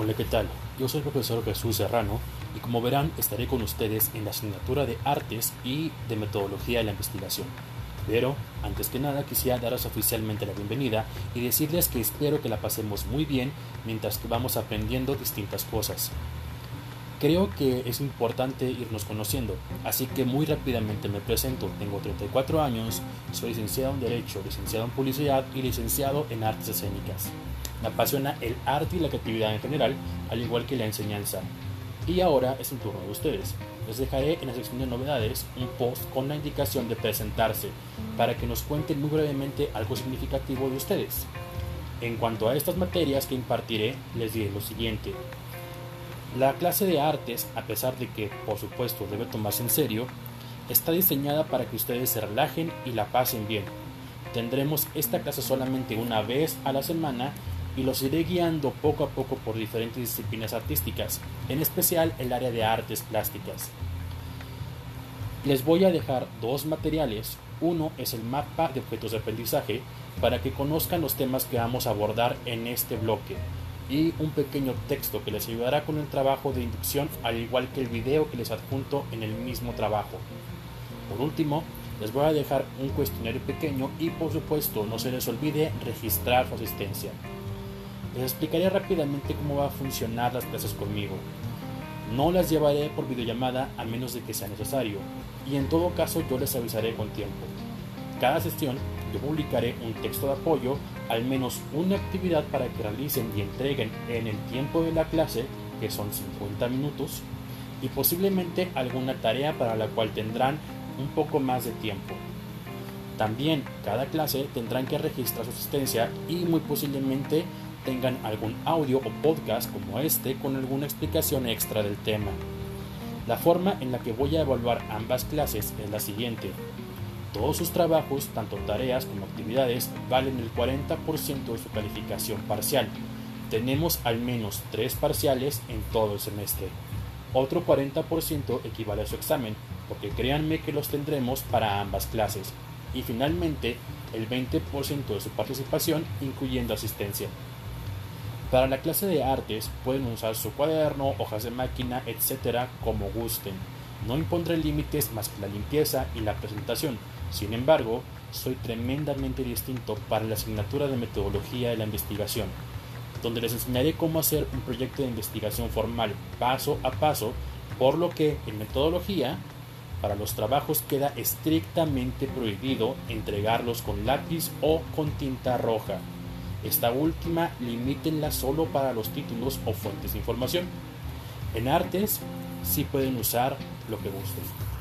Hola, ¿qué tal? Yo soy el profesor Jesús Serrano y como verán estaré con ustedes en la asignatura de artes y de metodología de la investigación. Pero, antes que nada, quisiera daros oficialmente la bienvenida y decirles que espero que la pasemos muy bien mientras que vamos aprendiendo distintas cosas. Creo que es importante irnos conociendo, así que muy rápidamente me presento. Tengo 34 años, soy licenciado en Derecho, licenciado en Publicidad y licenciado en Artes Escénicas. Me apasiona el arte y la creatividad en general, al igual que la enseñanza. Y ahora es el turno de ustedes. Les dejaré en la sección de novedades un post con la indicación de presentarse, para que nos cuenten muy brevemente algo significativo de ustedes. En cuanto a estas materias que impartiré, les diré lo siguiente. La clase de artes, a pesar de que por supuesto debe tomarse en serio, está diseñada para que ustedes se relajen y la pasen bien. Tendremos esta clase solamente una vez a la semana y los iré guiando poco a poco por diferentes disciplinas artísticas, en especial el área de artes plásticas. Les voy a dejar dos materiales. Uno es el mapa de objetos de aprendizaje para que conozcan los temas que vamos a abordar en este bloque y un pequeño texto que les ayudará con el trabajo de inducción al igual que el video que les adjunto en el mismo trabajo. Por último, les voy a dejar un cuestionario pequeño y por supuesto no se les olvide registrar su asistencia. Les explicaré rápidamente cómo va a funcionar las clases conmigo. No las llevaré por videollamada a menos de que sea necesario, y en todo caso yo les avisaré con tiempo. Cada sesión yo publicaré un texto de apoyo, al menos una actividad para que realicen y entreguen en el tiempo de la clase, que son 50 minutos, y posiblemente alguna tarea para la cual tendrán un poco más de tiempo. También cada clase tendrán que registrar su asistencia y muy posiblemente tengan algún audio o podcast como este con alguna explicación extra del tema. La forma en la que voy a evaluar ambas clases es la siguiente. Todos sus trabajos, tanto tareas como actividades, valen el 40% de su calificación parcial. Tenemos al menos tres parciales en todo el semestre. Otro 40% equivale a su examen, porque créanme que los tendremos para ambas clases. Y finalmente, el 20% de su participación incluyendo asistencia. Para la clase de artes pueden usar su cuaderno, hojas de máquina, etcétera, como gusten. No impondré límites más que la limpieza y la presentación. Sin embargo, soy tremendamente distinto para la asignatura de metodología de la investigación, donde les enseñaré cómo hacer un proyecto de investigación formal paso a paso, por lo que en metodología, para los trabajos queda estrictamente prohibido entregarlos con lápiz o con tinta roja. Esta última limítenla solo para los títulos o fuentes de información. En artes sí pueden usar lo que gusten.